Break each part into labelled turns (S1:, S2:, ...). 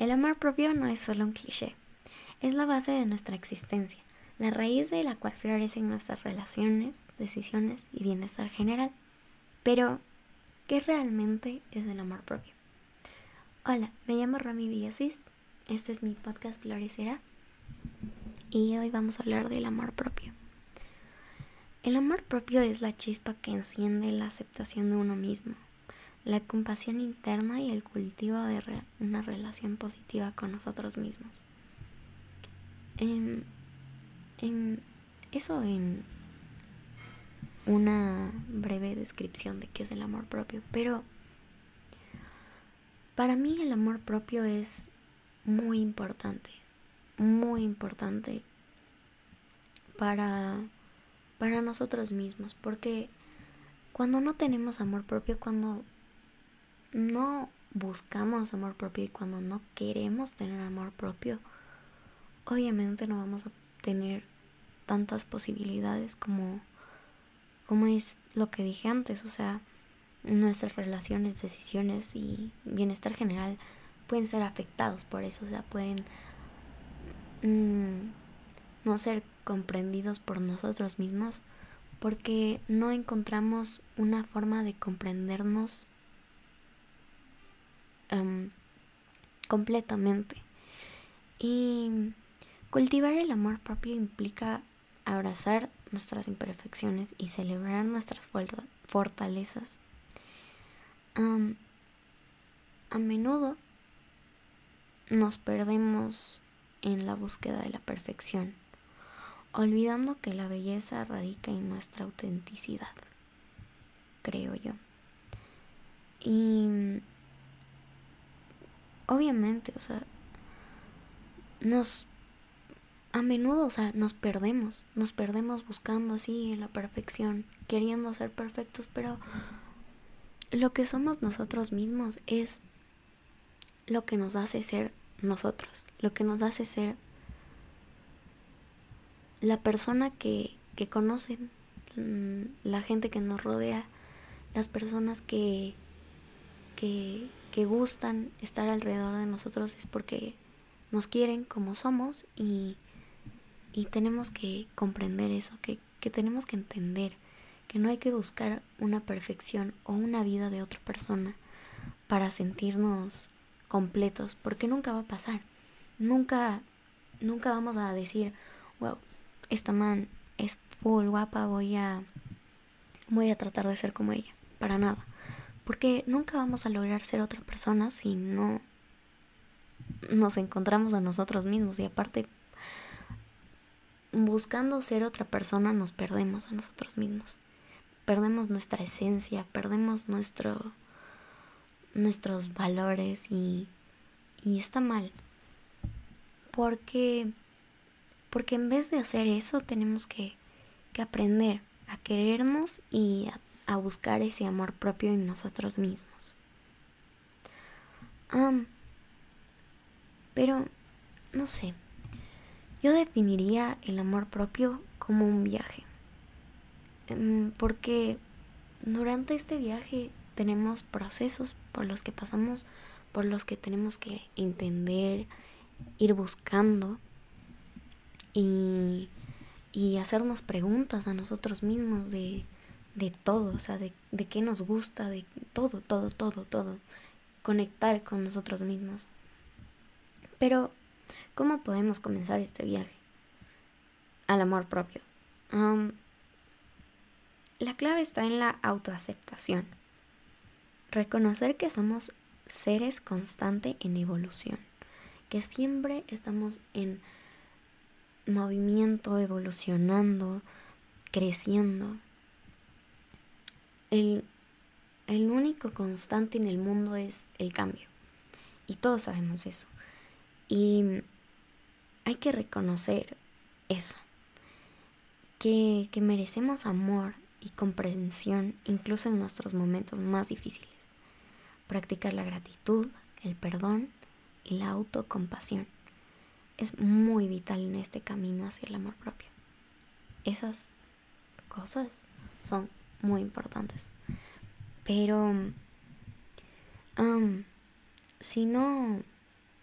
S1: El amor propio no es solo un cliché, es la base de nuestra existencia, la raíz de la cual florecen nuestras relaciones, decisiones y bienestar general. Pero, ¿qué realmente es el amor propio? Hola, me llamo Rami Villasís, este es mi podcast Florecerá y hoy vamos a hablar del amor propio. El amor propio es la chispa que enciende la aceptación de uno mismo, la compasión interna y el cultivo de una relación positiva con nosotros mismos. Em, em, eso en una breve descripción de qué es el amor propio, pero para mí el amor propio es muy importante, muy importante para, para nosotros mismos, porque cuando no tenemos amor propio, cuando no buscamos amor propio y cuando no queremos tener amor propio, obviamente no vamos a tener tantas posibilidades como, como es lo que dije antes, o sea, nuestras relaciones, decisiones y bienestar general pueden ser afectados por eso, o sea, pueden mm, no ser comprendidos por nosotros mismos porque no encontramos una forma de comprendernos Em, completamente. Y cultivar el amor propio implica abrazar nuestras imperfecciones y celebrar nuestras fortalezas. a menudo nos perdemos en la búsqueda de la perfección, olvidando que la belleza radica en nuestra autenticidad, creo yo. Y obviamente, o sea, nos a menudo, o sea, nos perdemos, nos perdemos buscando así la perfección, queriendo ser perfectos, pero lo que somos nosotros mismos es lo que nos hace ser nosotros, lo que nos hace ser la persona que, que conocen, mm, la gente que nos rodea, las personas que, que, que gustan estar alrededor de nosotros es porque nos quieren como somos y, y tenemos que comprender eso, que, que tenemos que entender que no hay que buscar una perfección o una vida de otra persona para sentirnos completos, porque nunca va a pasar. Nunca, nunca vamos a decir, wow, esta man es full guapa, voy a, voy a tratar de ser como ella. Para nada. Porque nunca vamos a lograr ser otra persona si no nos encontramos a nosotros mismos. Y aparte, buscando ser otra persona nos perdemos a nosotros mismos. Perdemos nuestra esencia, perdemos nuestro, nuestros valores y, y está mal. Porque, porque en vez de hacer eso tenemos que, que aprender a querernos y a a buscar ese amor propio en nosotros mismos. pero, no sé, yo definiría el amor propio como un viaje. Em, porque durante este viaje tenemos procesos por los que pasamos, por los que tenemos que entender, ir buscando y, y hacernos preguntas a nosotros mismos de de todo, o sea, de, de qué nos gusta, de todo, todo, todo, todo. Conectar con nosotros mismos. Pero, ¿cómo podemos comenzar este viaje? Al amor propio. la clave está en la autoaceptación. Reconocer que somos seres constante en evolución, que siempre estamos en movimiento, evolucionando, creciendo, el, el único constante en el mundo es el cambio. Y todos sabemos eso. Y hay que reconocer eso. Que, que, merecemos amor y comprensión incluso en nuestros momentos más difíciles. Practicar la gratitud, el perdón y la autocompasión es muy vital en este camino hacia el amor propio. Esas cosas son muy importantes. Pero si no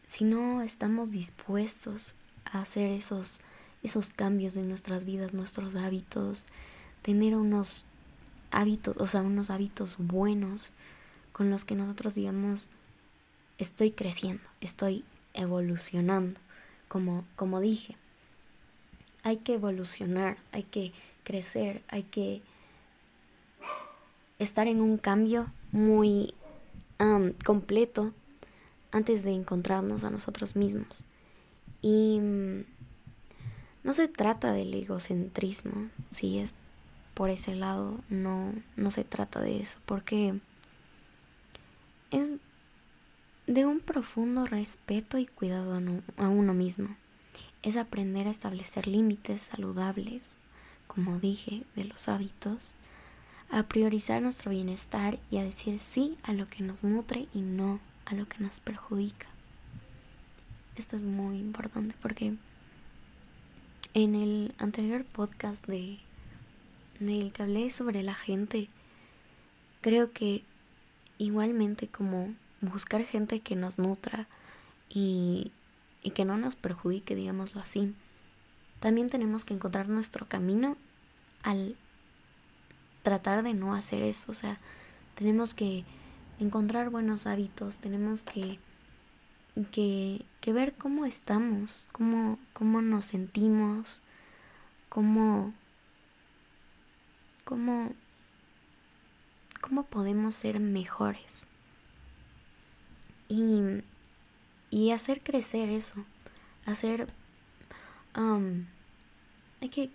S1: si no estamos dispuestos a hacer esos, esos cambios en nuestras vidas, nuestros hábitos, tener unos hábitos, o sea, unos hábitos buenos con los que nosotros digamos, estoy creciendo, estoy evolucionando, como, como dije. Hay que evolucionar, hay que crecer, hay que estar en un cambio muy completo antes de encontrarnos a nosotros mismos. Y mm, no se trata del egocentrismo, si es por ese lado, no, no se trata de eso, porque es de un profundo respeto y cuidado a uno mismo. Es aprender a establecer límites saludables, como dije, de los hábitos, a priorizar nuestro bienestar y a decir sí a lo que nos nutre y no a lo que nos perjudica. Esto es muy importante porque en el anterior podcast de del que hablé sobre la gente, creo que igualmente como buscar gente que nos nutra y, y que no nos perjudique, digámoslo así, también tenemos que encontrar nuestro camino al tratar de no hacer eso, o sea, tenemos que encontrar buenos hábitos, tenemos que, que, que ver cómo estamos, cómo, cómo nos sentimos, cómo, cómo, cómo podemos ser mejores. Y, y hacer crecer eso, hacer... Um, que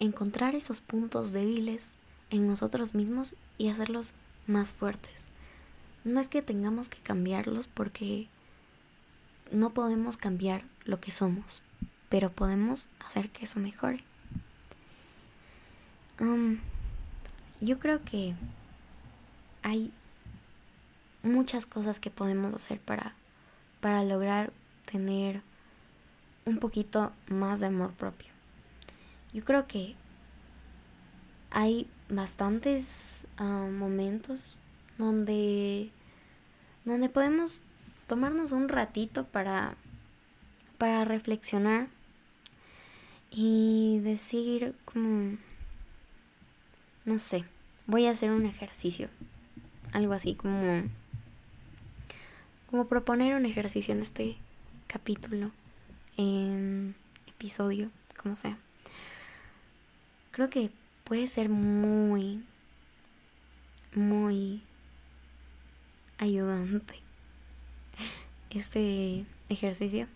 S1: encontrar esos puntos débiles en nosotros mismos y hacerlos más fuertes. No es que tengamos que cambiarlos porque no podemos cambiar lo que somos, pero podemos hacer que eso mejore. Um, yo creo que hay muchas cosas que podemos hacer para, para lograr tener un poquito más de amor propio. Yo creo que hay bastantes ah, momentos donde, donde podemos tomarnos un ratito para, para reflexionar y decir como no sé, voy a hacer un ejercicio. Algo así como como proponer un ejercicio en este capítulo, en episodio, como sea. Creo que puede ser muy muy ayudante este ejercicio.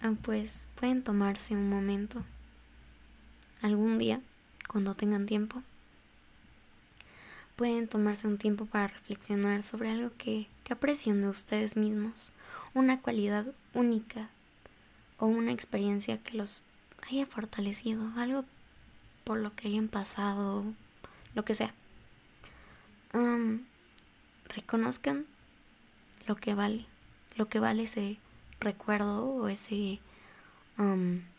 S1: Ah, pues pueden tomarse un momento algún día cuando tengan tiempo pueden tomarse un tiempo para reflexionar sobre algo que, que aprecien de ustedes mismos, una cualidad única o una experiencia que los haya fortalecido, algo por lo que hayan pasado, lo que sea. reconozcan lo que vale, lo que vale ese recuerdo o ese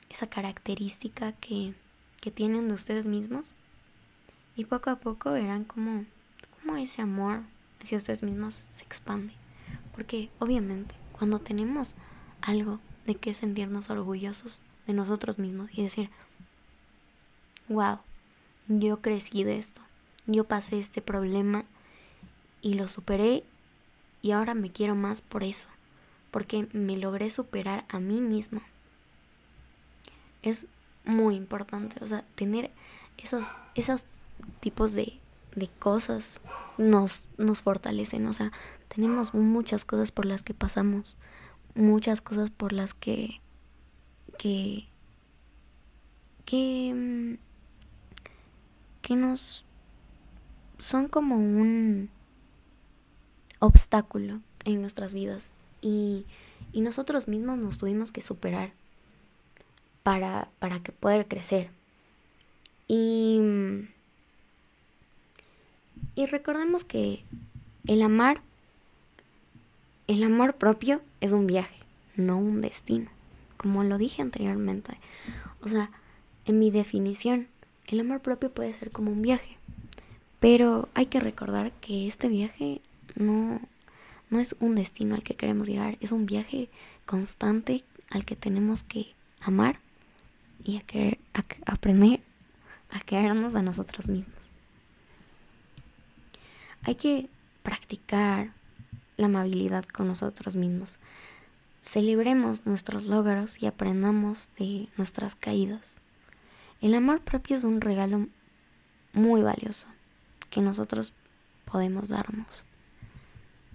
S1: esa característica que, que tienen de ustedes mismos y poco a poco verán cómo, cómo ese amor hacia ustedes mismos se expande. Porque obviamente cuando tenemos algo de que sentirnos orgullosos de nosotros mismos y decir, wow, yo crecí de esto, yo pasé este problema y lo superé y ahora me quiero más por eso, porque me logré superar a mí mismo. Es muy importante, o sea, tener esos, esos tipos de, de cosas nos, nos fortalecen. O sea, tenemos muchas cosas por las que pasamos, muchas cosas por las que, que, que, mm, nos son como un obstáculo en nuestras vidas y, y nosotros mismos nos tuvimos que superar para, para que poder crecer. Y y recordemos que el amar, el amor propio es un viaje, no un destino, como lo dije anteriormente. O sea, en mi definición, el amor propio puede ser como un viaje, pero hay que recordar que este viaje no, no es un destino al que queremos llegar, es un viaje constante al que tenemos que amar y a, querer, aprender a querernos a nosotros mismos. Hay que practicar la amabilidad con nosotros mismos. Celebremos nuestros logros y aprendamos de nuestras caídas. El amor propio es un regalo muy valioso que nosotros podemos darnos.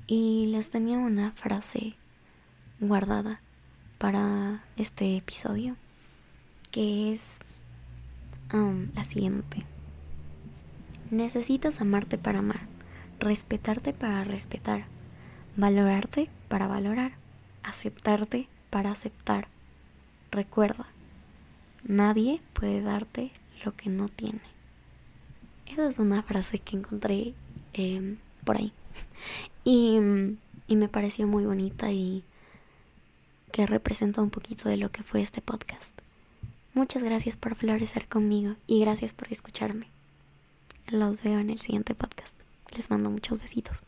S1: Y les tenía una frase guardada para este episodio que es um, la siguiente. Necesitas amarte para amar, respetarte para respetar, valorarte para valorar, aceptarte para aceptar. Recuerda, nadie puede darte lo que no tiene. Esa es una frase que encontré em, por ahí. Y, y me pareció muy bonita y que representa un poquito de lo que fue este podcast. Muchas gracias por florecer conmigo y gracias por escucharme. Los veo en el siguiente podcast. Les mando muchos besitos.